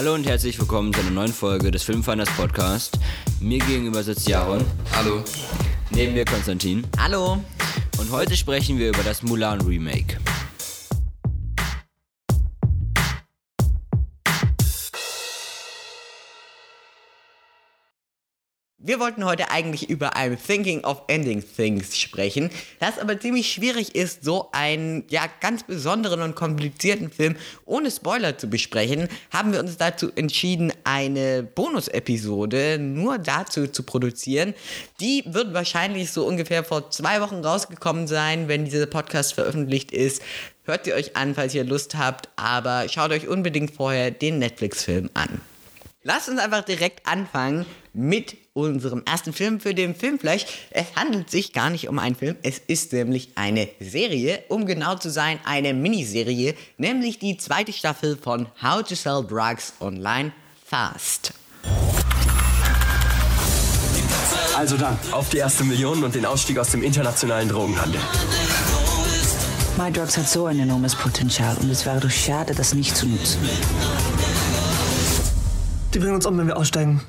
Hallo und herzlich willkommen zu einer neuen Folge des Filmfinders Podcast. Mir gegenüber sitzt Jaron. Hallo. Neben mir Konstantin. Hallo. Und heute sprechen wir über das Mulan Remake. Wir wollten heute eigentlich über I'm Thinking of Ending Things sprechen, das aber ziemlich schwierig ist, so einen ja ganz besonderen und komplizierten Film ohne Spoiler zu besprechen, haben wir uns dazu entschieden, eine Bonus-Episode nur dazu zu produzieren. Die wird wahrscheinlich so ungefähr vor zwei Wochen rausgekommen sein, wenn dieser Podcast veröffentlicht ist. Hört sie euch an, falls ihr Lust habt, aber schaut euch unbedingt vorher den Netflix-Film an. Lasst uns einfach direkt anfangen mit unserem ersten Film für den Filmflash. Es handelt sich gar nicht um einen Film, es ist nämlich eine Serie, um genau zu sein, eine Miniserie, nämlich die zweite Staffel von How to Sell Drugs Online Fast. Also dann, auf die erste Million und den Ausstieg aus dem internationalen Drogenhandel. My Drugs hat so ein enormes Potenzial und es wäre doch schade, das nicht zu nutzen. Die bringen uns um, wenn wir aussteigen.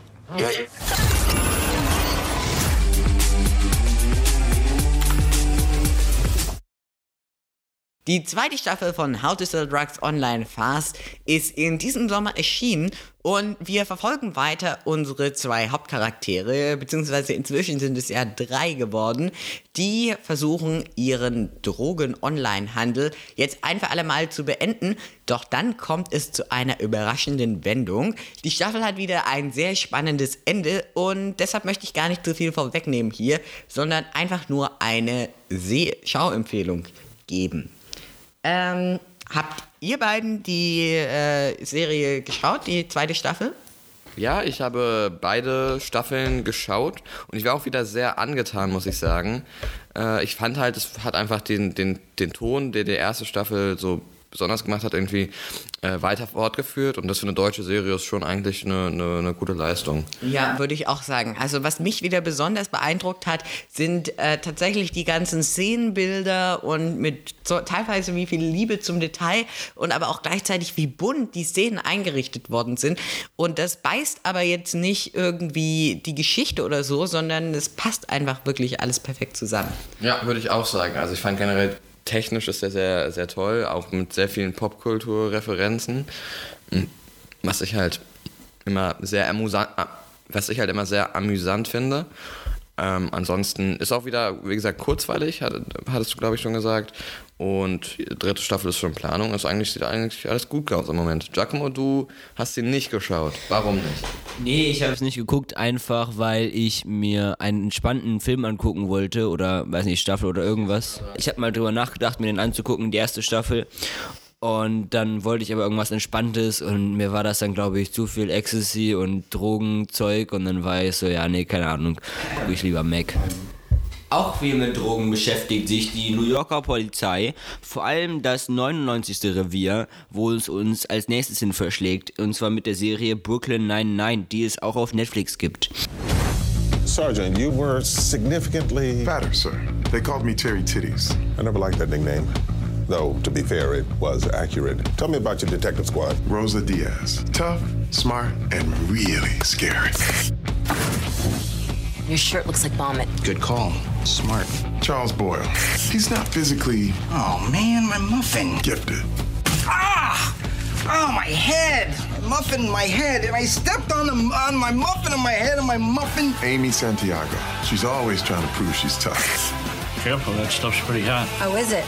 Die zweite Staffel von How to Sell Drugs Online Fast ist in diesem Sommer erschienen und wir verfolgen weiter unsere zwei Hauptcharaktere, beziehungsweise inzwischen sind es ja drei geworden, die versuchen, ihren Drogen-Online-Handel jetzt ein für alle Mal zu beenden. Doch dann kommt es zu einer überraschenden Wendung. Die Staffel hat wieder ein sehr spannendes Ende und deshalb möchte ich gar nicht zu viel vorwegnehmen hier, sondern einfach nur eine Schauempfehlung geben. Ähm, habt ihr beiden die äh, Serie geschaut, die zweite Staffel? Ja, ich habe beide Staffeln geschaut und ich war auch wieder sehr angetan, muss ich sagen. Äh, ich fand halt, es hat einfach den, den, den Ton, der die erste Staffel so besonders gemacht hat, irgendwie äh, weiter fortgeführt. Und das für eine deutsche Serie ist schon eigentlich eine, eine, eine, gute Leistung. Ja, würde ich auch sagen. Also was mich wieder besonders beeindruckt hat, sind äh, tatsächlich die ganzen Szenenbilder und mit so, teilweise wie viel Liebe zum Detail und aber auch gleichzeitig wie bunt die Szenen eingerichtet worden sind. Und das beißt aber jetzt nicht irgendwie die Geschichte oder so, sondern es passt einfach wirklich alles perfekt zusammen. Ja, würde ich auch sagen. Also ich fand generell technisch ist er sehr, sehr toll, auch mit sehr vielen Popkulturreferenzen. Hm, was ich halt immer sehr amüsant, was ich halt immer sehr amüsant finde. Ähm, ansonsten ist auch wieder, wie gesagt, kurzweilig, hat, hattest du, glaube ich, schon gesagt. Und dritte Staffel ist schon in Planung. Also eigentlich sieht eigentlich alles gut aus im Moment. Giacomo, du hast ihn nicht geschaut. Warum nicht? Nee, ich habe es nicht geguckt, einfach weil ich mir einen entspannten Film angucken wollte oder, weiß nicht, Staffel oder irgendwas. Ich habe mal drüber nachgedacht, mir den anzugucken, die erste Staffel. Und dann wollte ich aber irgendwas Entspanntes und mir war das dann, glaube ich, zu viel Ecstasy und Drogenzeug und dann war ich so, ja, nee, keine Ahnung, gucke ich lieber Mac. Auch viel mit Drogen beschäftigt sich die New Yorker Polizei, vor allem das 99. Revier, wo es uns als nächstes hin verschlägt, und zwar mit der Serie Brooklyn 99, die es auch auf Netflix gibt. Sergeant, you were significantly fatter, sir. They called me Terry Titties. I never liked that nickname. Though, to be fair, it was accurate. Tell me about your detective squad. Rosa Diaz. Tough, smart, and really scary. Your shirt looks like vomit. Good call. Smart. Charles Boyle. He's not physically. Oh, man, my muffin. Gifted. Ah! Oh, my head! My muffin my head, and I stepped on, the, on my muffin on my head and my muffin. Amy Santiago. She's always trying to prove she's tough. Careful, that stuff's pretty hot. How is it?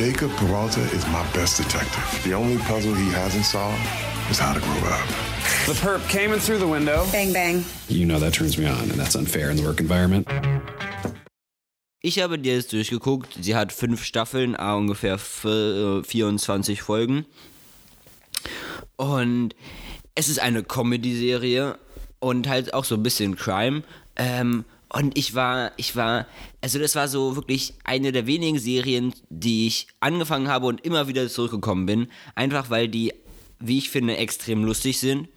Jacob Peralta is my best detective. The only puzzle he hasn't solved is how to grow up. The perp came in through the window. Bang, bang. You know that turns me on, and that's unfair in the work environment. Ich habe die jetzt durchgeguckt. Sie hat fünf Staffeln, ungefähr 24 Folgen. Und es ist eine Comedy-Serie und halt auch so ein bisschen Crime. Ähm, und ich war, ich war, also das war so wirklich eine der wenigen Serien, die ich angefangen habe und immer wieder zurückgekommen bin. Einfach weil die wie ich finde, extrem lustig sind.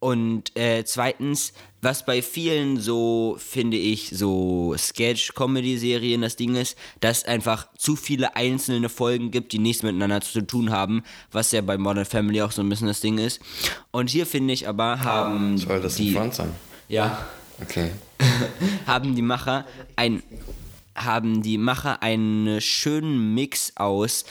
Und äh, zweitens, was bei vielen so, finde ich, so Sketch-Comedy-Serien das Ding ist, dass einfach zu viele einzelne Folgen gibt, die nichts miteinander zu tun haben, was ja bei Modern Family auch so ein bisschen das Ding ist. Und hier finde ich aber, haben Soll das die... ein Front sein? Ja. Okay. haben die Macher ein haben die Macher einen schönen Mix aus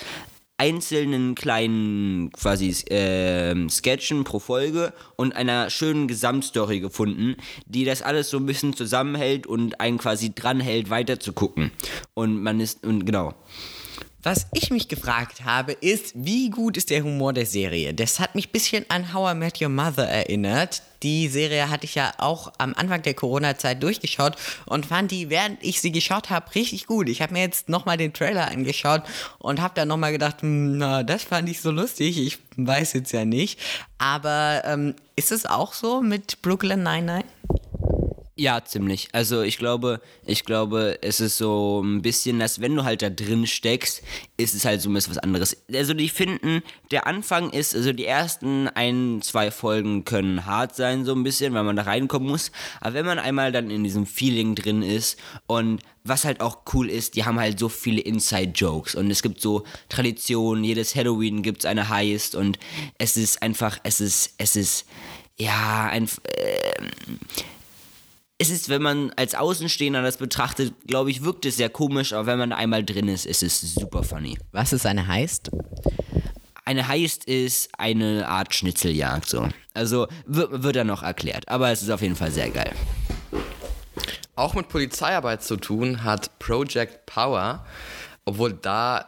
einzelnen kleinen quasi äh, Sketchen pro Folge und einer schönen Gesamtstory gefunden, die das alles so ein bisschen zusammenhält und einen quasi dranhält, weiter zu gucken. Und man ist, und genau. Was ich mich gefragt habe, ist, wie gut ist der Humor der Serie? Das hat mich ein bisschen an How I Met Your Mother erinnert. Die Serie hatte ich ja auch am Anfang der Corona-Zeit durchgeschaut und fand die, während ich sie geschaut habe, richtig gut. Ich habe mir jetzt nochmal den Trailer angeschaut und habe dann nochmal gedacht, hm, na, das fand ich so lustig. Ich weiß jetzt ja nicht. Aber ähm, ist es auch so mit Brooklyn Nine-Nine? Ja, ziemlich. Also ich glaube, ich glaube, es ist so ein bisschen, dass wenn du halt da drin steckst, ist es halt so ein bisschen was anderes. Also die finden, der Anfang ist, also die ersten ein, zwei Folgen können hart sein, so ein bisschen, weil man da reinkommen muss. Aber wenn man einmal dann in diesem Feeling drin ist und was halt auch cool ist, die haben halt so viele Inside-Jokes und es gibt so Traditionen, jedes Halloween gibt es eine Heist und es ist einfach, es ist, es ist, ja, ein, äh, es ist, wenn man als Außenstehender das betrachtet, glaube ich, wirkt es sehr komisch, aber wenn man einmal drin ist, ist es super funny. Was ist eine Heist? Eine Heist ist eine Art Schnitzeljagd, so. Also wird, wird dann noch erklärt, aber es ist auf jeden Fall sehr geil. Auch mit Polizeiarbeit zu tun hat Project Power, obwohl da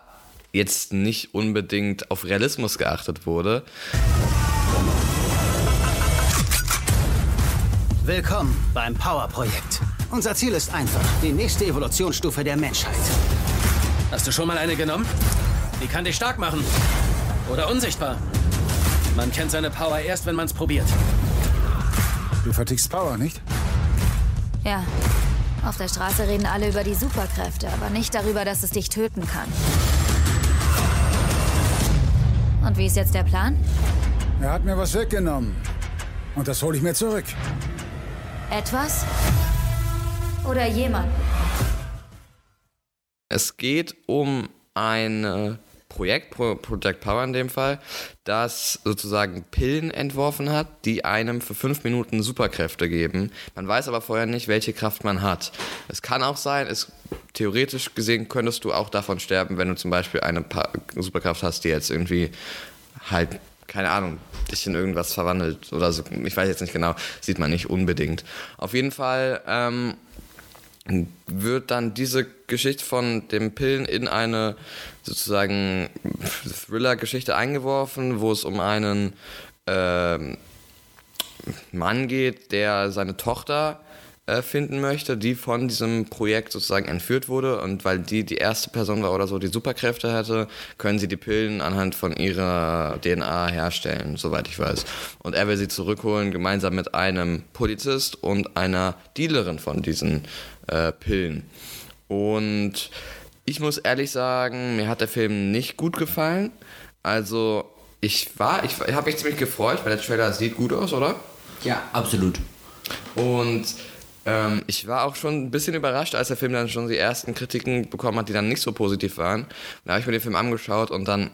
jetzt nicht unbedingt auf Realismus geachtet wurde. Willkommen beim Power-Projekt. Unser Ziel ist einfach, die nächste Evolutionsstufe der Menschheit. Hast du schon mal eine genommen? Die kann dich stark machen. Oder unsichtbar. Man kennt seine Power erst, wenn man es probiert. Du vertickst Power, nicht? Ja. Auf der Straße reden alle über die Superkräfte, aber nicht darüber, dass es dich töten kann. Und wie ist jetzt der Plan? Er hat mir was weggenommen. Und das hole ich mir zurück. Etwas? Oder jemand? Es geht um ein äh, Projekt, Pro Project Power in dem Fall, das sozusagen Pillen entworfen hat, die einem für fünf Minuten Superkräfte geben. Man weiß aber vorher nicht, welche Kraft man hat. Es kann auch sein, es, theoretisch gesehen könntest du auch davon sterben, wenn du zum Beispiel eine pa Superkraft hast, die jetzt irgendwie halt keine Ahnung, dich in irgendwas verwandelt oder so. Ich weiß jetzt nicht genau, sieht man nicht unbedingt. Auf jeden Fall ähm, wird dann diese Geschichte von den Pillen in eine sozusagen Thriller-Geschichte eingeworfen, wo es um einen ähm, Mann geht, der seine Tochter äh, finden möchte, die von diesem Projekt sozusagen entführt wurde. Und weil die die erste Person war oder so, die Superkräfte hatte, können sie die Pillen anhand von ihrer DNA herstellen, soweit ich weiß. Und er will sie zurückholen, gemeinsam mit einem Polizist und einer Dealerin von diesen äh, Pillen. Und ich muss ehrlich sagen, mir hat der Film nicht gut gefallen. Also, ich war, ich, ich habe mich ziemlich gefreut, weil der Trailer sieht gut aus, oder? Ja, absolut. Und ähm, ich war auch schon ein bisschen überrascht, als der Film dann schon die ersten Kritiken bekommen hat, die dann nicht so positiv waren. Da habe ich mir den Film angeschaut und dann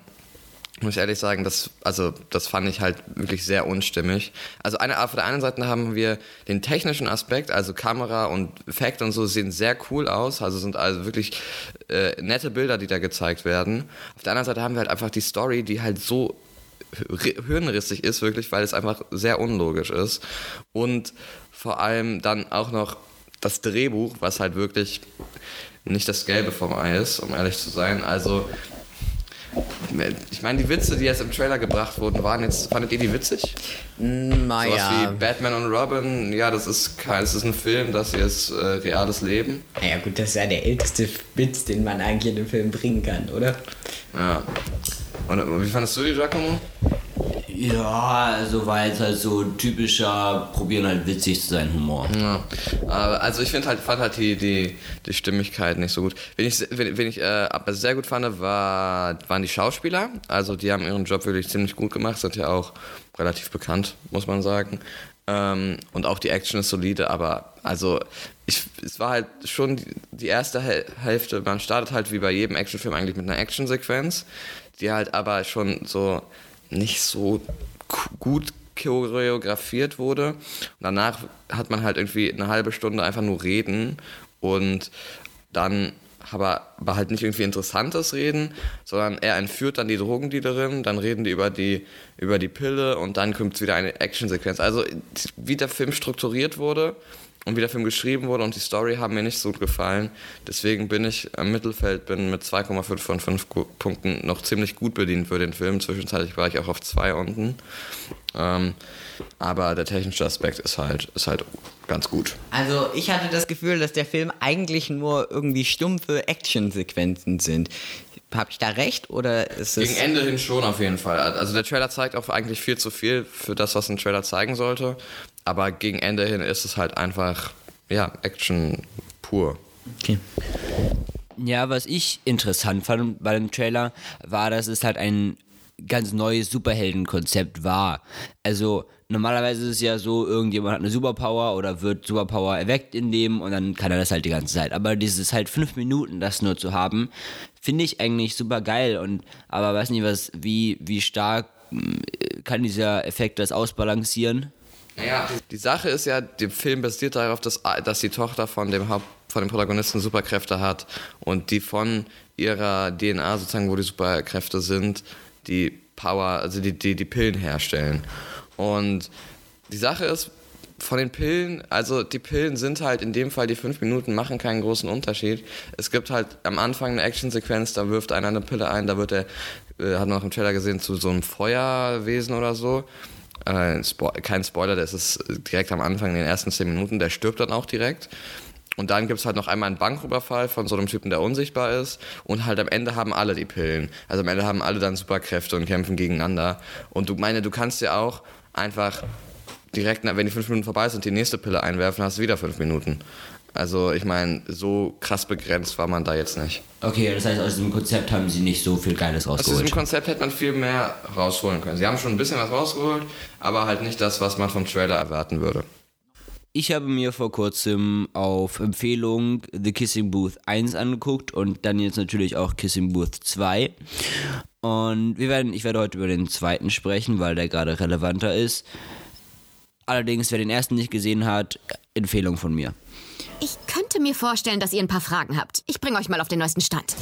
muss ich ehrlich sagen, das, also, das fand ich halt wirklich sehr unstimmig. Also eine, auf der einen Seite haben wir den technischen Aspekt, also Kamera und Effekt und so sehen sehr cool aus, also sind also wirklich äh, nette Bilder, die da gezeigt werden. Auf der anderen Seite haben wir halt einfach die Story, die halt so hirnrissig ist, wirklich, weil es einfach sehr unlogisch ist. Und vor allem dann auch noch das Drehbuch, was halt wirklich nicht das Gelbe vom Ei ist, um ehrlich zu sein. Also, ich meine, die Witze, die jetzt im Trailer gebracht wurden, waren jetzt, fandet ihr die witzig? Naja. Sowas wie Batman und Robin, ja, das ist kein, das ist ein Film, das hier ist äh, reales Leben. Naja, gut, das ist ja der älteste Witz, den man eigentlich in den Film bringen kann, oder? Ja. Und wie fandest du die, Giacomo? Ja, also war jetzt halt so typischer, probieren halt witzig zu sein Humor. Ja, also ich finde halt, fand halt die, die, die Stimmigkeit nicht so gut. Wen ich, wen, wen ich äh, aber sehr gut fand, war, waren die Schauspieler. Also die haben ihren Job wirklich ziemlich gut gemacht, sind ja auch relativ bekannt, muss man sagen. Ähm, und auch die Action ist solide, aber also ich, es war halt schon die erste Hälfte, man startet halt wie bei jedem Actionfilm eigentlich mit einer Actionsequenz, die halt aber schon so nicht so gut choreografiert wurde. Danach hat man halt irgendwie eine halbe Stunde einfach nur reden und dann aber, aber halt nicht irgendwie interessantes Reden, sondern er entführt dann die Drogendealerin, dann reden die über die, über die Pille und dann kommt wieder eine Actionsequenz. Also wie der Film strukturiert wurde und wie der Film geschrieben wurde und die Story haben mir nicht so gut gefallen. Deswegen bin ich am Mittelfeld, bin mit 2,5 von 5 Punkten noch ziemlich gut bedient für den Film. Zwischenzeitlich war ich auch auf 2 unten. Ähm, aber der technische Aspekt ist halt, ist halt ganz gut. Also ich hatte das Gefühl, dass der Film eigentlich nur irgendwie stumpfe Actionsequenzen sind. Habe ich da recht oder ist es. Gegen Ende hin schon auf jeden Fall. Also der Trailer zeigt auch eigentlich viel zu viel für das, was ein Trailer zeigen sollte. Aber gegen Ende hin ist es halt einfach, ja, Action pur. Okay. Ja, was ich interessant fand bei dem Trailer, war, dass es halt ein ganz neues Superheldenkonzept war. Also normalerweise ist es ja so, irgendjemand hat eine Superpower oder wird Superpower erweckt in dem und dann kann er das halt die ganze Zeit. Aber dieses halt fünf Minuten, das nur zu haben, finde ich eigentlich super geil und aber weiß nicht, was, wie, wie stark äh, kann dieser Effekt das ausbalancieren? Naja, die Sache ist ja, der Film basiert darauf, dass, dass die Tochter von dem Haupt, von dem Protagonisten Superkräfte hat und die von ihrer DNA sozusagen, wo die Superkräfte sind, die Power, also die, die, die Pillen herstellen. Und die Sache ist, von den Pillen, also die Pillen sind halt in dem Fall, die fünf Minuten machen keinen großen Unterschied. Es gibt halt am Anfang eine Actionsequenz, da wirft einer eine Pille ein, da wird er, äh, hat man auch im Trailer gesehen, zu so einem Feuerwesen oder so. Äh, Spo kein Spoiler, das ist direkt am Anfang, in den ersten zehn Minuten, der stirbt dann auch direkt. Und dann gibt es halt noch einmal einen Banküberfall von so einem Typen, der unsichtbar ist. Und halt am Ende haben alle die Pillen. Also am Ende haben alle dann Superkräfte und kämpfen gegeneinander. Und du meine, du kannst ja auch einfach direkt, wenn die fünf Minuten vorbei sind, die nächste Pille einwerfen, hast du wieder fünf Minuten. Also ich meine, so krass begrenzt war man da jetzt nicht. Okay, das heißt, aus diesem Konzept haben sie nicht so viel Geiles rausgeholt. Aus diesem Konzept hätte man viel mehr rausholen können. Sie haben schon ein bisschen was rausgeholt, aber halt nicht das, was man vom Trailer erwarten würde. Ich habe mir vor kurzem auf Empfehlung The Kissing Booth 1 angeguckt und dann jetzt natürlich auch Kissing Booth 2. Und wir werden, ich werde heute über den zweiten sprechen, weil der gerade relevanter ist. Allerdings, wer den ersten nicht gesehen hat, Empfehlung von mir. Ich könnte mir vorstellen, dass ihr ein paar Fragen habt. Ich bringe euch mal auf den neuesten Stand.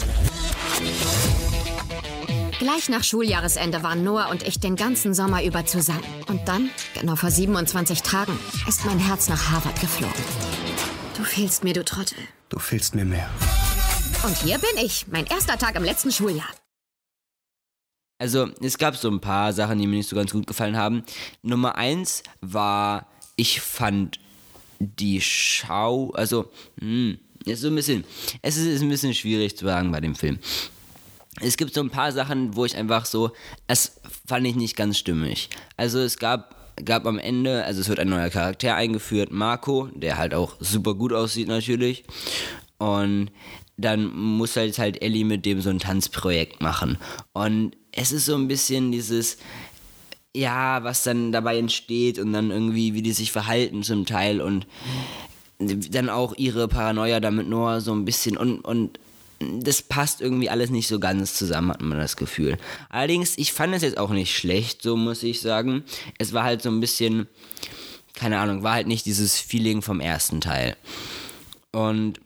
Gleich nach Schuljahresende waren Noah und ich den ganzen Sommer über zusammen. Und dann, genau vor 27 Tagen, ist mein Herz nach Harvard geflogen. Du fehlst mir, du Trottel. Du fehlst mir mehr. Und hier bin ich, mein erster Tag im letzten Schuljahr. Also, es gab so ein paar Sachen, die mir nicht so ganz gut gefallen haben. Nummer eins war, ich fand die Schau, also, hm, ist so ein bisschen, es ist ein bisschen schwierig zu sagen bei dem Film es gibt so ein paar Sachen, wo ich einfach so, es fand ich nicht ganz stimmig. Also es gab, gab am Ende, also es wird ein neuer Charakter eingeführt, Marco, der halt auch super gut aussieht natürlich. Und dann muss halt halt Ellie mit dem so ein Tanzprojekt machen. Und es ist so ein bisschen dieses, ja, was dann dabei entsteht und dann irgendwie, wie die sich verhalten zum Teil und dann auch ihre Paranoia damit Noah so ein bisschen und, und das passt irgendwie alles nicht so ganz zusammen, hat man das Gefühl. Allerdings, ich fand es jetzt auch nicht schlecht, so muss ich sagen. Es war halt so ein bisschen, keine Ahnung, war halt nicht dieses Feeling vom ersten Teil. Und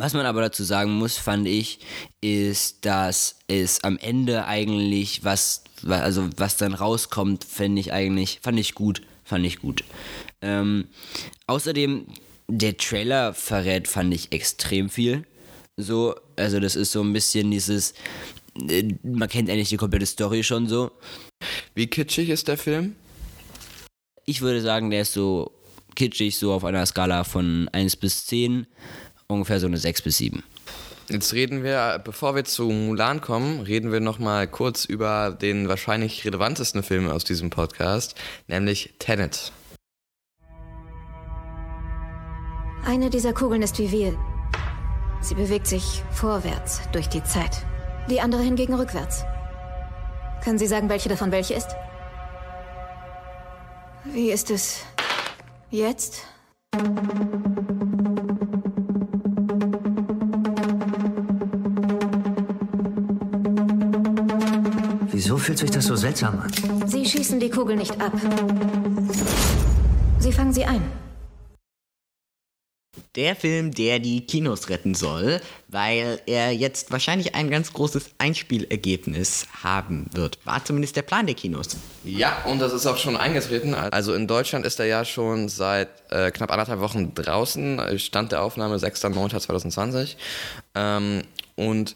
was man aber dazu sagen muss, fand ich, ist, dass es am Ende eigentlich was, also was dann rauskommt, finde ich eigentlich, fand ich gut, fand ich gut. Ähm, außerdem, der Trailer verrät, fand ich extrem viel. So, also das ist so ein bisschen dieses, äh, man kennt eigentlich die komplette Story schon so. Wie kitschig ist der Film? Ich würde sagen, der ist so kitschig, so auf einer Skala von 1 bis 10, ungefähr so eine 6 bis 7. jetzt reden wir, bevor wir zu Mulan kommen, reden wir nochmal kurz über den wahrscheinlich relevantesten Film aus diesem Podcast, nämlich Tenet. Eine dieser Kugeln ist wie wir. Sie bewegt sich vorwärts durch die Zeit. Die andere hingegen rückwärts. Können Sie sagen, welche davon welche ist? Wie ist es jetzt? Wieso fühlt sich das so seltsam an? Sie schießen die Kugel nicht ab. Sie fangen sie ein. Der Film, der die Kinos retten soll, weil er jetzt wahrscheinlich ein ganz großes Einspielergebnis haben wird. War zumindest der Plan der Kinos. Ja, und das ist auch schon eingetreten. Also in Deutschland ist er ja schon seit äh, knapp anderthalb Wochen draußen. Stand der Aufnahme 6.9.2020. Ähm, und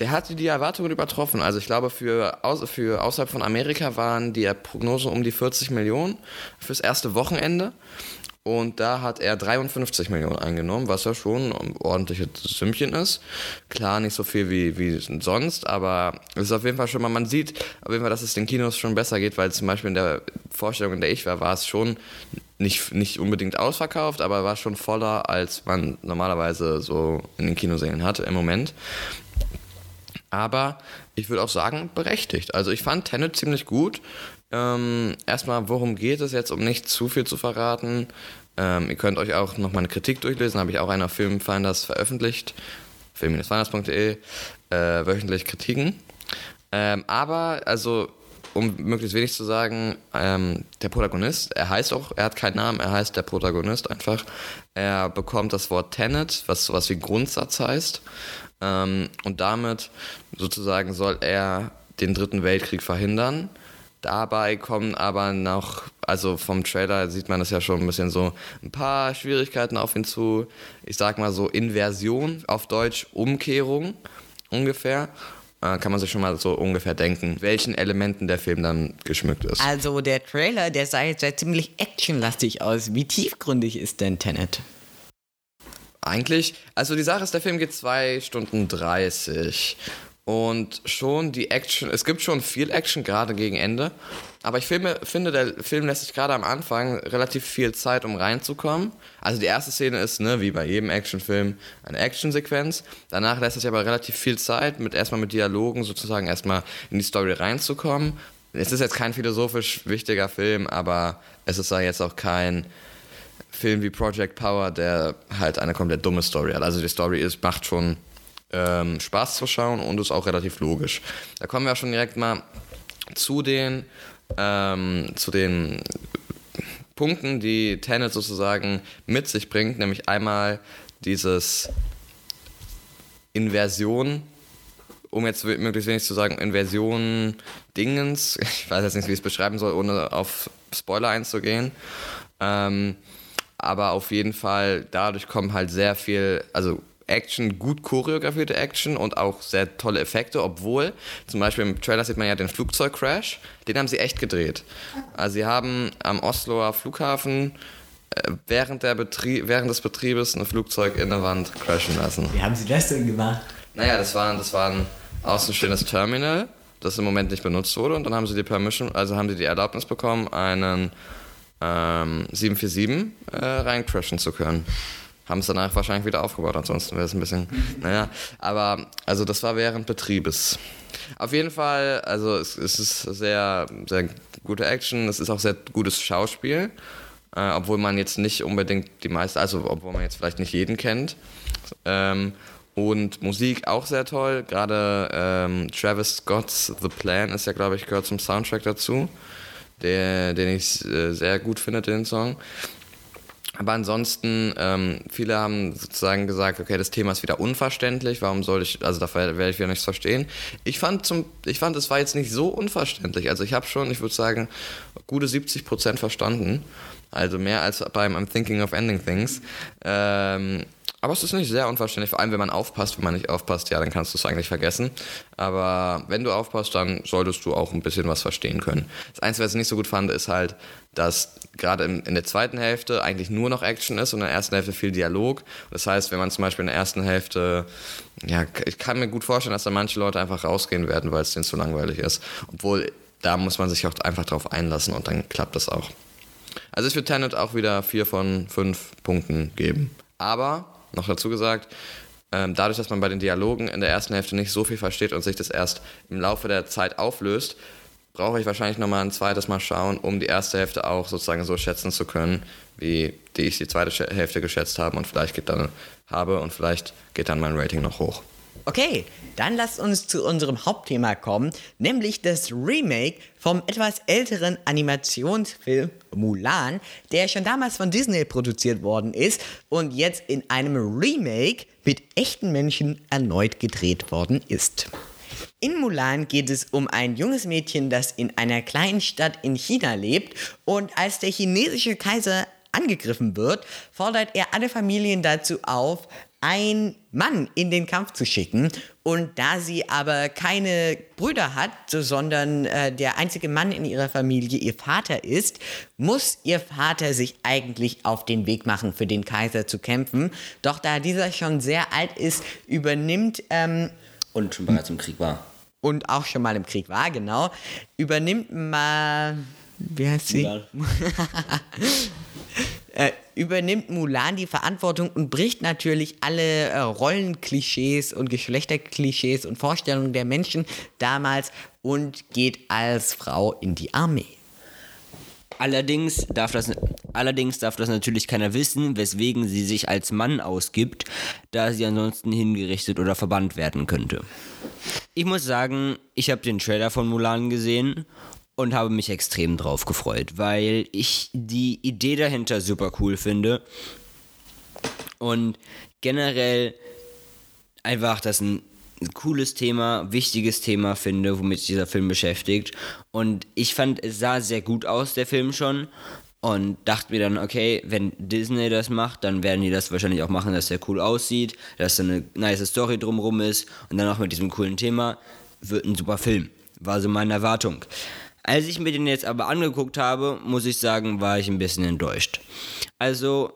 der hat die Erwartungen übertroffen. Also ich glaube, für, für außerhalb von Amerika waren die Prognosen um die 40 Millionen fürs erste Wochenende. Und da hat er 53 Millionen eingenommen, was ja schon ein ordentliches Sümmchen ist. Klar, nicht so viel wie, wie sonst, aber es ist auf jeden Fall schon mal, man sieht auf jeden Fall, dass es den Kinos schon besser geht, weil zum Beispiel in der Vorstellung, in der ich war, war es schon nicht, nicht unbedingt ausverkauft, aber war schon voller, als man normalerweise so in den Kinosälen hatte im Moment. Aber ich würde auch sagen, berechtigt. Also ich fand Tenet ziemlich gut. Ähm, erstmal, worum geht es jetzt, um nicht zu viel zu verraten? Ähm, ihr könnt euch auch noch meine Kritik durchlesen, habe ich auch einer Filmfinders veröffentlicht, film-finders.de, äh, wöchentlich Kritiken. Ähm, aber, also, um möglichst wenig zu sagen, ähm, der Protagonist, er heißt auch, er hat keinen Namen, er heißt der Protagonist einfach. Er bekommt das Wort Tenet, was sowas wie Grundsatz heißt. Ähm, und damit sozusagen soll er den dritten Weltkrieg verhindern. Dabei kommen aber noch, also vom Trailer sieht man das ja schon ein bisschen so, ein paar Schwierigkeiten auf ihn zu. Ich sag mal so Inversion, auf Deutsch Umkehrung ungefähr. Äh, kann man sich schon mal so ungefähr denken, welchen Elementen der Film dann geschmückt ist. Also der Trailer, der sah jetzt ja ziemlich actionlastig aus. Wie tiefgründig ist denn Tenet? Eigentlich, also die Sache ist, der Film geht 2 Stunden 30 und schon die Action, es gibt schon viel Action, gerade gegen Ende. Aber ich filme, finde, der Film lässt sich gerade am Anfang relativ viel Zeit, um reinzukommen. Also die erste Szene ist, ne, wie bei jedem Actionfilm, eine Actionsequenz. Danach lässt sich aber relativ viel Zeit, mit erstmal mit Dialogen sozusagen erstmal in die Story reinzukommen. Es ist jetzt kein philosophisch wichtiger Film, aber es ist da jetzt auch kein Film wie Project Power, der halt eine komplett dumme Story hat. Also die Story ist, macht schon ähm, Spaß zu schauen und ist auch relativ logisch. Da kommen wir auch schon direkt mal zu den, ähm, zu den Punkten, die Tenet sozusagen mit sich bringt, nämlich einmal dieses Inversion, um jetzt möglichst wenig zu sagen, Inversion Dingens, ich weiß jetzt nicht, wie ich es beschreiben soll, ohne auf Spoiler einzugehen. Ähm, aber auf jeden Fall, dadurch kommen halt sehr viel, also Action, gut choreografierte Action und auch sehr tolle Effekte, obwohl zum Beispiel im Trailer sieht man ja den Flugzeugcrash, den haben sie echt gedreht. Also sie haben am Osloer Flughafen äh, während, der Betrieb, während des Betriebes ein Flugzeug in der Wand crashen lassen. Wie haben sie das denn gemacht? Naja, das war, das war ein außenstehendes Terminal, das im Moment nicht benutzt wurde und dann haben sie die Permission, also haben sie die Erlaubnis bekommen, einen ähm, 747 äh, reincrashen zu können haben es danach wahrscheinlich wieder aufgebaut, ansonsten wäre es ein bisschen, naja, aber also das war während Betriebes. Auf jeden Fall, also es, es ist sehr, sehr gute Action, es ist auch sehr gutes Schauspiel, äh, obwohl man jetzt nicht unbedingt die meisten, also obwohl man jetzt vielleicht nicht jeden kennt. Ähm, und Musik auch sehr toll, gerade ähm, Travis Scott's The Plan ist ja, glaube ich, gehört zum Soundtrack dazu, der, den ich äh, sehr gut finde, den Song. Aber ansonsten, ähm, viele haben sozusagen gesagt, okay, das Thema ist wieder unverständlich, warum soll ich, also da werde ich wieder nichts verstehen. Ich fand, zum, ich fand, es war jetzt nicht so unverständlich. Also ich habe schon, ich würde sagen, gute 70 Prozent verstanden. Also mehr als beim I'm Thinking of Ending Things. Ähm, aber es ist nicht sehr unverständlich, vor allem wenn man aufpasst. Wenn man nicht aufpasst, ja, dann kannst du es eigentlich vergessen. Aber wenn du aufpasst, dann solltest du auch ein bisschen was verstehen können. Das Einzige, was ich nicht so gut fand, ist halt, dass gerade in, in der zweiten Hälfte eigentlich nur noch Action ist und in der ersten Hälfte viel Dialog. Das heißt, wenn man zum Beispiel in der ersten Hälfte, ja, ich kann mir gut vorstellen, dass da manche Leute einfach rausgehen werden, weil es denen zu langweilig ist. Obwohl, da muss man sich auch einfach drauf einlassen und dann klappt das auch. Also ich würde Tenet auch wieder vier von fünf Punkten geben. Aber noch dazu gesagt, ähm, dadurch, dass man bei den Dialogen in der ersten Hälfte nicht so viel versteht und sich das erst im Laufe der Zeit auflöst, brauche ich wahrscheinlich nochmal ein zweites Mal schauen, um die erste Hälfte auch sozusagen so schätzen zu können, wie die ich die zweite Hälfte geschätzt habe und vielleicht geht dann habe und vielleicht geht dann mein Rating noch hoch. Okay, dann lasst uns zu unserem Hauptthema kommen, nämlich das Remake vom etwas älteren Animationsfilm Mulan, der schon damals von Disney produziert worden ist und jetzt in einem Remake mit echten Menschen erneut gedreht worden ist. In Mulan geht es um ein junges Mädchen, das in einer kleinen Stadt in China lebt und als der chinesische Kaiser angegriffen wird, fordert er alle Familien dazu auf, einen Mann in den Kampf zu schicken. Und da sie aber keine Brüder hat, sondern äh, der einzige Mann in ihrer Familie ihr Vater ist, muss ihr Vater sich eigentlich auf den Weg machen, für den Kaiser zu kämpfen. Doch da dieser schon sehr alt ist, übernimmt... Ähm, und schon bereits im Krieg war. Und auch schon mal im Krieg war, genau. Übernimmt mal... Wie heißt sie? äh, übernimmt Mulan die Verantwortung und bricht natürlich alle äh, Rollenklischees und Geschlechterklischees und Vorstellungen der Menschen damals und geht als Frau in die Armee. Allerdings darf, das, allerdings darf das natürlich keiner wissen, weswegen sie sich als Mann ausgibt, da sie ansonsten hingerichtet oder verbannt werden könnte. Ich muss sagen, ich habe den Trailer von Mulan gesehen und habe mich extrem drauf gefreut, weil ich die Idee dahinter super cool finde und generell einfach das ein cooles Thema, wichtiges Thema finde, womit sich dieser Film beschäftigt. Und ich fand, es sah sehr gut aus, der Film schon. Und dachte mir dann, okay, wenn Disney das macht, dann werden die das wahrscheinlich auch machen, dass der cool aussieht, dass da eine nice Story drumrum ist und dann auch mit diesem coolen Thema wird ein super Film. War so meine Erwartung. Als ich mir den jetzt aber angeguckt habe, muss ich sagen, war ich ein bisschen enttäuscht. Also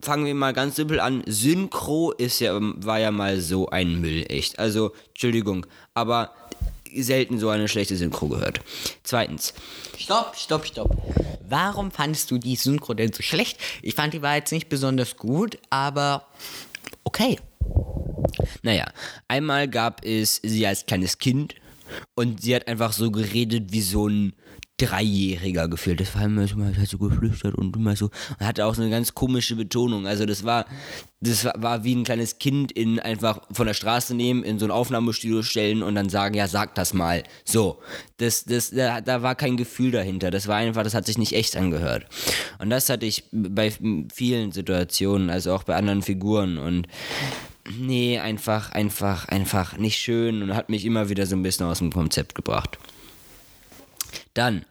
fangen wir mal ganz simpel an. Synchro ist ja, war ja mal so ein Müll, echt. Also, Entschuldigung, aber selten so eine schlechte Synchro gehört. Zweitens. Stopp, stopp, stopp. Warum fandest du die Synchro denn so schlecht? Ich fand die war jetzt nicht besonders gut, aber okay. Naja, einmal gab es sie als kleines Kind und sie hat einfach so geredet wie so ein Dreijähriger gefühlt. Das war immer so, hat so geflüstert und immer so. Und hatte auch so eine ganz komische Betonung. Also das war, das war, wie ein kleines Kind in einfach von der Straße nehmen, in so ein Aufnahmestudio stellen und dann sagen, ja, sag das mal. So. Das, das, da, da war kein Gefühl dahinter. Das war einfach, das hat sich nicht echt angehört. Und das hatte ich bei vielen Situationen, also auch bei anderen Figuren und nee, einfach, einfach, einfach nicht schön und hat mich immer wieder so ein bisschen aus dem Konzept gebracht. Dann,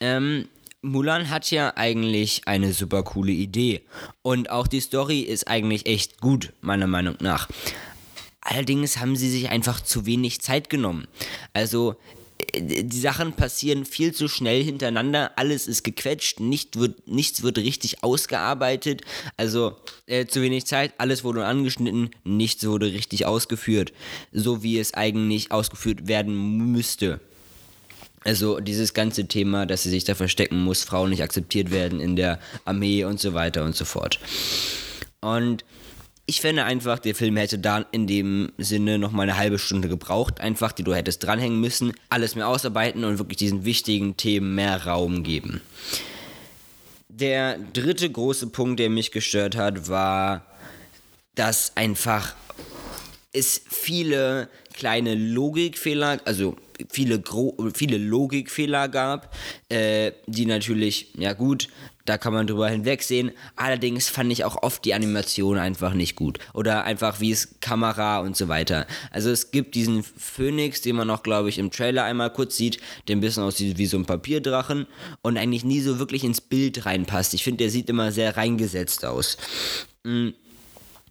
ähm, Mulan hat ja eigentlich eine super coole Idee. Und auch die Story ist eigentlich echt gut, meiner Meinung nach. Allerdings haben sie sich einfach zu wenig Zeit genommen. Also, die Sachen passieren viel zu schnell hintereinander, alles ist gequetscht, nicht wird, nichts wird richtig ausgearbeitet, also äh, zu wenig Zeit, alles wurde angeschnitten, nichts wurde richtig ausgeführt, so wie es eigentlich ausgeführt werden müsste. Also dieses ganze Thema, dass sie sich da verstecken muss, Frauen nicht akzeptiert werden in der Armee und so weiter und so fort. Und ich finde einfach, der Film hätte da in dem Sinne noch mal eine halbe Stunde gebraucht. Einfach, die du hättest dranhängen müssen, alles mehr ausarbeiten und wirklich diesen wichtigen Themen mehr Raum geben. Der dritte große Punkt, der mich gestört hat, war, dass einfach es viele kleine Logikfehler, also viele, Gro viele Logikfehler gab, äh, die natürlich, ja gut, da kann man drüber hinwegsehen. Allerdings fand ich auch oft die Animation einfach nicht gut. Oder einfach wie es Kamera und so weiter. Also es gibt diesen Phönix, den man auch, glaube ich, im Trailer einmal kurz sieht, der ein bisschen aussieht wie so ein Papierdrachen und eigentlich nie so wirklich ins Bild reinpasst. Ich finde, der sieht immer sehr reingesetzt aus. Mhm.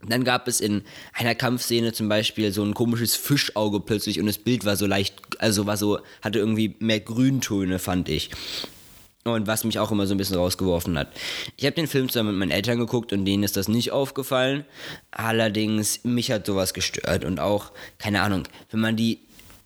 Dann gab es in einer Kampfszene zum Beispiel so ein komisches Fischauge plötzlich und das Bild war so leicht, also war so, hatte irgendwie mehr Grüntöne, fand ich. Und was mich auch immer so ein bisschen rausgeworfen hat. Ich habe den Film zusammen mit meinen Eltern geguckt und denen ist das nicht aufgefallen. Allerdings, mich hat sowas gestört. Und auch, keine Ahnung, wenn man die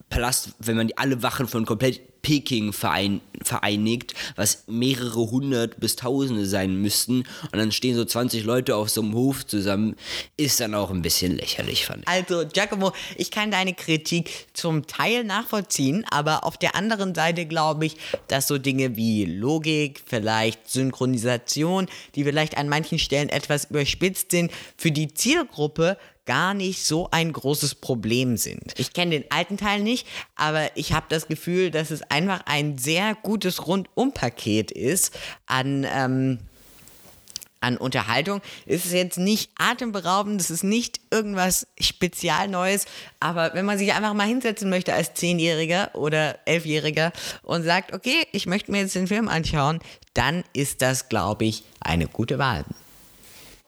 Palast, wenn man die alle Wachen von komplett Peking verein, vereinigt, was mehrere hundert bis tausende sein müssten und dann stehen so 20 Leute auf so einem Hof zusammen, ist dann auch ein bisschen lächerlich, fand ich. Also, Giacomo, ich kann deine Kritik zum Teil nachvollziehen, aber auf der anderen Seite glaube ich, dass so Dinge wie Logik, vielleicht Synchronisation, die vielleicht an manchen Stellen etwas überspitzt sind, für die Zielgruppe gar nicht so ein großes Problem sind. Ich kenne den alten Teil nicht, aber ich habe das Gefühl, dass es einfach ein sehr gutes Rundumpaket ist an... Ähm, an Unterhaltung. Es ist jetzt nicht atemberaubend, es ist nicht irgendwas spezial Neues, aber wenn man sich einfach mal hinsetzen möchte als Zehnjähriger oder Elfjähriger und sagt, okay, ich möchte mir jetzt den Film anschauen, dann ist das, glaube ich, eine gute Wahl.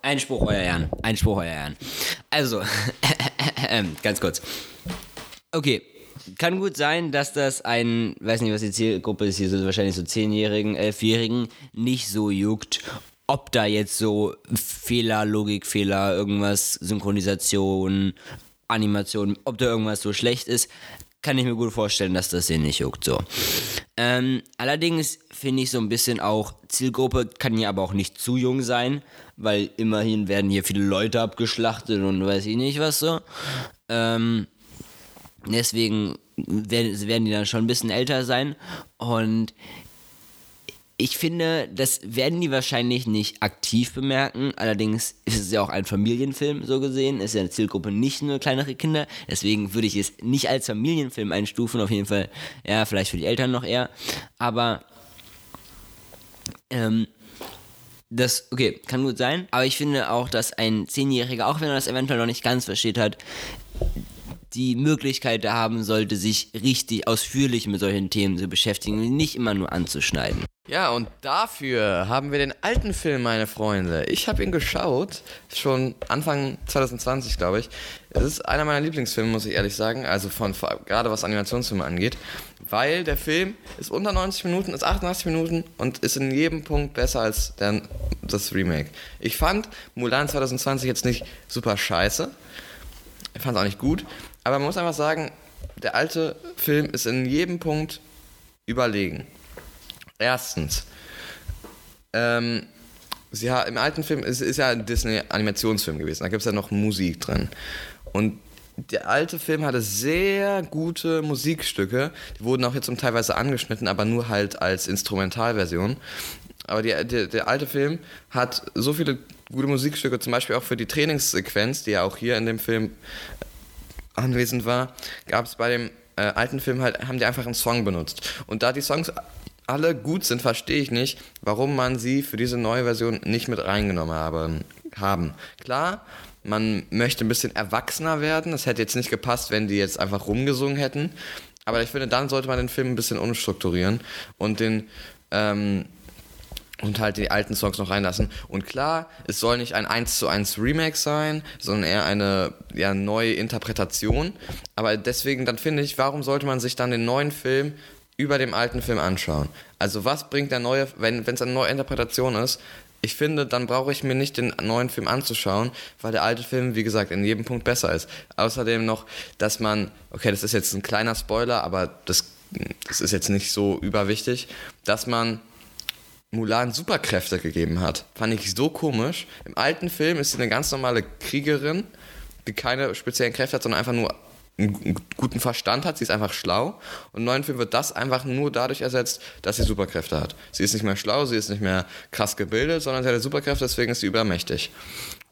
Einspruch, euer Ehren. Einspruch, euer Ehren. Also, ganz kurz. Okay, kann gut sein, dass das ein, weiß nicht, was die Zielgruppe ist, hier so wahrscheinlich so 10-Jährigen, 11-Jährigen, nicht so juckt, ob da jetzt so Fehler, Logikfehler, irgendwas, Synchronisation, Animation, ob da irgendwas so schlecht ist, kann ich mir gut vorstellen, dass das den nicht juckt. So. Ähm, allerdings finde ich so ein bisschen auch, Zielgruppe kann ja aber auch nicht zu jung sein, weil immerhin werden hier viele Leute abgeschlachtet und weiß ich nicht was so. Ähm, deswegen werden, werden die dann schon ein bisschen älter sein und ich finde, das werden die wahrscheinlich nicht aktiv bemerken. Allerdings ist es ja auch ein Familienfilm, so gesehen. Ist ja eine Zielgruppe nicht nur kleinere Kinder. Deswegen würde ich es nicht als Familienfilm einstufen. Auf jeden Fall, ja, vielleicht für die Eltern noch eher. Aber, ähm, das, okay, kann gut sein. Aber ich finde auch, dass ein Zehnjähriger, auch wenn er das eventuell noch nicht ganz versteht hat, die Möglichkeit haben sollte, sich richtig ausführlich mit solchen Themen zu beschäftigen und nicht immer nur anzuschneiden. Ja, und dafür haben wir den alten Film, meine Freunde. Ich habe ihn geschaut, schon Anfang 2020, glaube ich. Es ist einer meiner Lieblingsfilme, muss ich ehrlich sagen, also von gerade was Animationsfilme angeht, weil der Film ist unter 90 Minuten, ist 88 Minuten und ist in jedem Punkt besser als der, das Remake. Ich fand Mulan 2020 jetzt nicht super scheiße. Ich fand es auch nicht gut, aber man muss einfach sagen, der alte Film ist in jedem Punkt überlegen. Erstens, ähm, sie hat, im alten Film ist, ist ja ein Disney-Animationsfilm gewesen, da gibt es ja noch Musik drin. Und der alte Film hatte sehr gute Musikstücke, die wurden auch jetzt zum teilweise angeschnitten, aber nur halt als Instrumentalversion. Aber die, der, der alte Film hat so viele gute Musikstücke, zum Beispiel auch für die Trainingssequenz, die ja auch hier in dem Film anwesend war, gab es bei dem äh, alten Film halt, haben die einfach einen Song benutzt. Und da die Songs alle gut sind, verstehe ich nicht, warum man sie für diese neue Version nicht mit reingenommen haben. haben. Klar, man möchte ein bisschen erwachsener werden. Es hätte jetzt nicht gepasst, wenn die jetzt einfach rumgesungen hätten. Aber ich finde, dann sollte man den Film ein bisschen umstrukturieren und den ähm, und halt die alten Songs noch reinlassen. Und klar, es soll nicht ein 1 zu 1 Remake sein, sondern eher eine ja, neue Interpretation. Aber deswegen, dann finde ich, warum sollte man sich dann den neuen Film über dem alten Film anschauen. Also was bringt der neue, wenn es eine neue Interpretation ist, ich finde, dann brauche ich mir nicht den neuen Film anzuschauen, weil der alte Film, wie gesagt, in jedem Punkt besser ist. Außerdem noch, dass man, okay, das ist jetzt ein kleiner Spoiler, aber das, das ist jetzt nicht so überwichtig, dass man Mulan Superkräfte gegeben hat. Fand ich so komisch. Im alten Film ist sie eine ganz normale Kriegerin, die keine speziellen Kräfte hat, sondern einfach nur einen guten Verstand hat, sie ist einfach schlau. Und im neuen Film wird das einfach nur dadurch ersetzt, dass sie Superkräfte hat. Sie ist nicht mehr schlau, sie ist nicht mehr krass gebildet, sondern sie hat Superkräfte, deswegen ist sie übermächtig.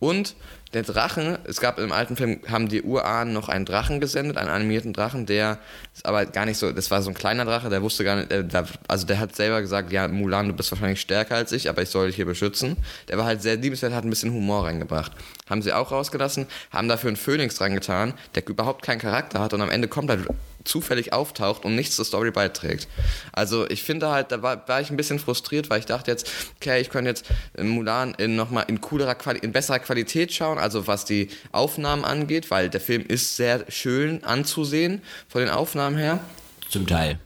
Und der Drachen, es gab im alten Film, haben die Urahnen noch einen Drachen gesendet, einen animierten Drachen, der ist aber gar nicht so, das war so ein kleiner Drache, der wusste gar nicht, der, der, also der hat selber gesagt, ja, Mulan, du bist wahrscheinlich stärker als ich, aber ich soll dich hier beschützen. Der war halt sehr liebenswert, hat ein bisschen Humor reingebracht. Haben sie auch rausgelassen, haben dafür einen Phönix dran getan, der überhaupt keinen Charakter hat und am Ende kommt er zufällig auftaucht und nichts zur Story beiträgt. Also ich finde halt, da war, war ich ein bisschen frustriert, weil ich dachte jetzt, okay, ich könnte jetzt Mulan in nochmal in coolerer Quali in besserer Qualität schauen, also was die Aufnahmen angeht, weil der Film ist sehr schön anzusehen von den Aufnahmen her. Zum Teil.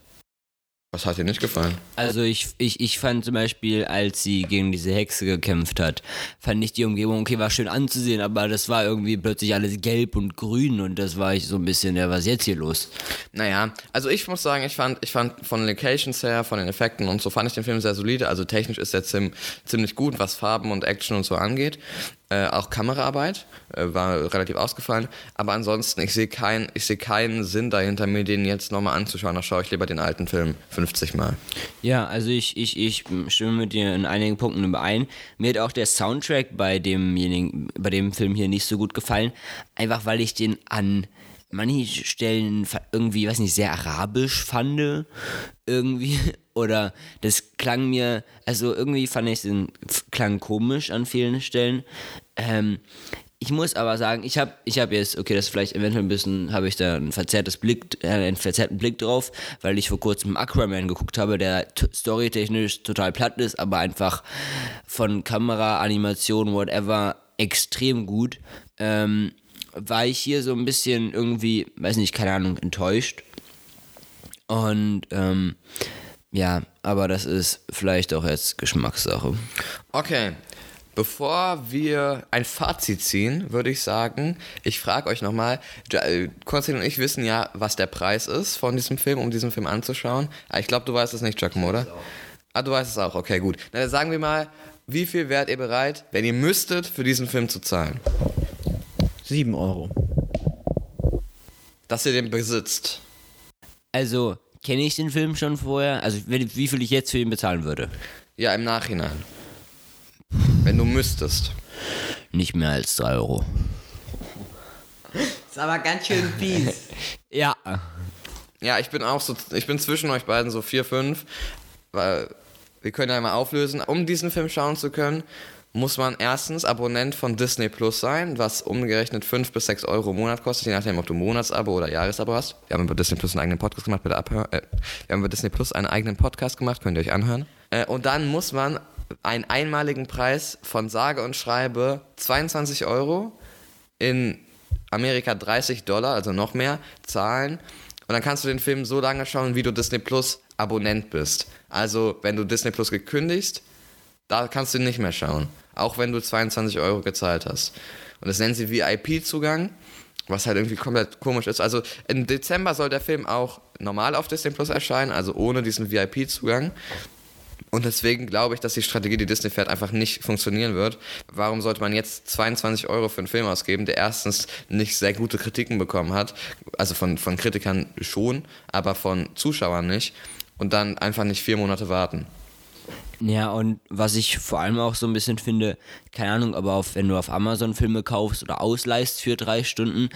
Was hat dir nicht gefallen? Also ich, ich, ich fand zum Beispiel, als sie gegen diese Hexe gekämpft hat, fand ich die Umgebung, okay, war schön anzusehen, aber das war irgendwie plötzlich alles gelb und grün und das war ich so ein bisschen, ja, was ist jetzt hier los? Naja, also ich muss sagen, ich fand, ich fand von den Locations her, von den Effekten und so, fand ich den Film sehr solide. Also technisch ist er ziemlich gut, was Farben und Action und so angeht. Äh, auch Kameraarbeit äh, war relativ ausgefallen, aber ansonsten, ich sehe kein, seh keinen Sinn dahinter, mir den jetzt nochmal anzuschauen. Da schaue ich lieber den alten Film 50 Mal. Ja, also ich, ich, ich stimme mit dir in einigen Punkten überein. Mir hat auch der Soundtrack bei demjenigen, bei dem Film hier nicht so gut gefallen, einfach weil ich den an manchen Stellen irgendwie, weiß nicht, sehr arabisch fand. Irgendwie. Oder das klang mir, also irgendwie fand ich den klang komisch an vielen Stellen. Ähm, ich muss aber sagen, ich habe ich hab jetzt, okay, das vielleicht eventuell ein bisschen, habe ich da ein verzerrtes Blick, äh, einen verzerrten Blick drauf, weil ich vor kurzem Aquaman geguckt habe, der storytechnisch total platt ist, aber einfach von Kamera, Animation, whatever, extrem gut. Ähm, war ich hier so ein bisschen irgendwie, weiß nicht, keine Ahnung, enttäuscht. Und ähm, ja, aber das ist vielleicht auch jetzt Geschmackssache. Okay. Bevor wir ein Fazit ziehen, würde ich sagen, ich frage euch nochmal, äh, Konstantin und ich wissen ja, was der Preis ist von diesem Film, um diesen Film anzuschauen. Ah, ich glaube, du weißt es nicht, Giacomo, oder? Ah, du weißt es auch, okay, gut. Dann sagen wir mal, wie viel wärt ihr bereit, wenn ihr müsstet, für diesen Film zu zahlen? 7 Euro. Dass ihr den besitzt. Also, kenne ich den Film schon vorher? Also, wie viel ich jetzt für ihn bezahlen würde? Ja, im Nachhinein. Wenn du müsstest. Nicht mehr als 3 Euro. Ist aber ganz schön fies. ja. Ja, ich bin auch so, ich bin zwischen euch beiden so 4, 5, weil wir können ja mal auflösen, um diesen Film schauen zu können, muss man erstens Abonnent von Disney Plus sein, was umgerechnet 5 bis 6 Euro im Monat kostet, je nachdem, ob du Monatsabo oder Jahresabo hast. Wir haben über Disney Plus einen eigenen Podcast gemacht, bitte abhören. Äh, wir haben über Disney Plus einen eigenen Podcast gemacht, könnt ihr euch anhören. Äh, und dann muss man einen einmaligen Preis von sage und schreibe 22 Euro in Amerika 30 Dollar, also noch mehr, zahlen. Und dann kannst du den Film so lange schauen, wie du Disney Plus Abonnent bist. Also, wenn du Disney Plus gekündigst, da kannst du nicht mehr schauen. Auch wenn du 22 Euro gezahlt hast. Und das nennen sie VIP-Zugang, was halt irgendwie komplett komisch ist. Also im Dezember soll der Film auch normal auf Disney Plus erscheinen, also ohne diesen VIP-Zugang. Und deswegen glaube ich, dass die Strategie, die Disney fährt, einfach nicht funktionieren wird. Warum sollte man jetzt 22 Euro für einen Film ausgeben, der erstens nicht sehr gute Kritiken bekommen hat? Also von, von Kritikern schon, aber von Zuschauern nicht. Und dann einfach nicht vier Monate warten. Ja, und was ich vor allem auch so ein bisschen finde, keine Ahnung, aber auf, wenn du auf Amazon Filme kaufst oder ausleihst für drei Stunden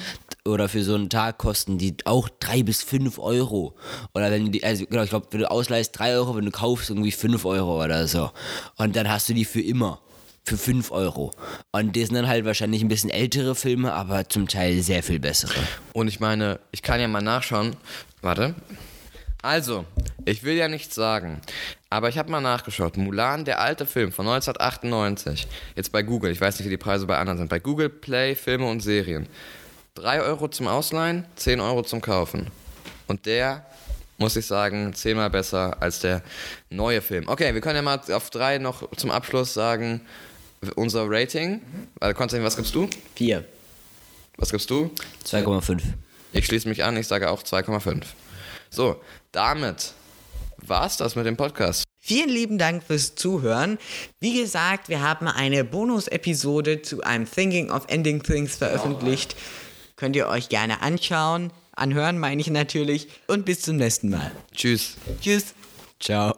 oder für so einen Tag, kosten die auch drei bis fünf Euro. Oder wenn die, also genau, ich glaube, wenn du ausleihst drei Euro, wenn du kaufst irgendwie fünf Euro oder so. Und dann hast du die für immer. Für fünf Euro. Und das sind dann halt wahrscheinlich ein bisschen ältere Filme, aber zum Teil sehr viel bessere. Und ich meine, ich kann ja mal nachschauen. Warte. Also, ich will ja nichts sagen, aber ich habe mal nachgeschaut. Mulan, der alte Film von 1998, jetzt bei Google, ich weiß nicht, wie die Preise bei anderen sind, bei Google Play Filme und Serien. 3 Euro zum Ausleihen, 10 Euro zum Kaufen. Und der, muss ich sagen, zehnmal besser als der neue Film. Okay, wir können ja mal auf drei noch zum Abschluss sagen, unser Rating. Also, Konstantin, was gibst du? 4. Was gibst du? 2,5. Ich schließe mich an, ich sage auch 2,5. So, damit war's das mit dem Podcast. Vielen lieben Dank fürs Zuhören. Wie gesagt, wir haben eine Bonus-Episode zu einem Thinking of Ending Things veröffentlicht. Könnt ihr euch gerne anschauen. Anhören meine ich natürlich. Und bis zum nächsten Mal. Tschüss. Tschüss. Ciao.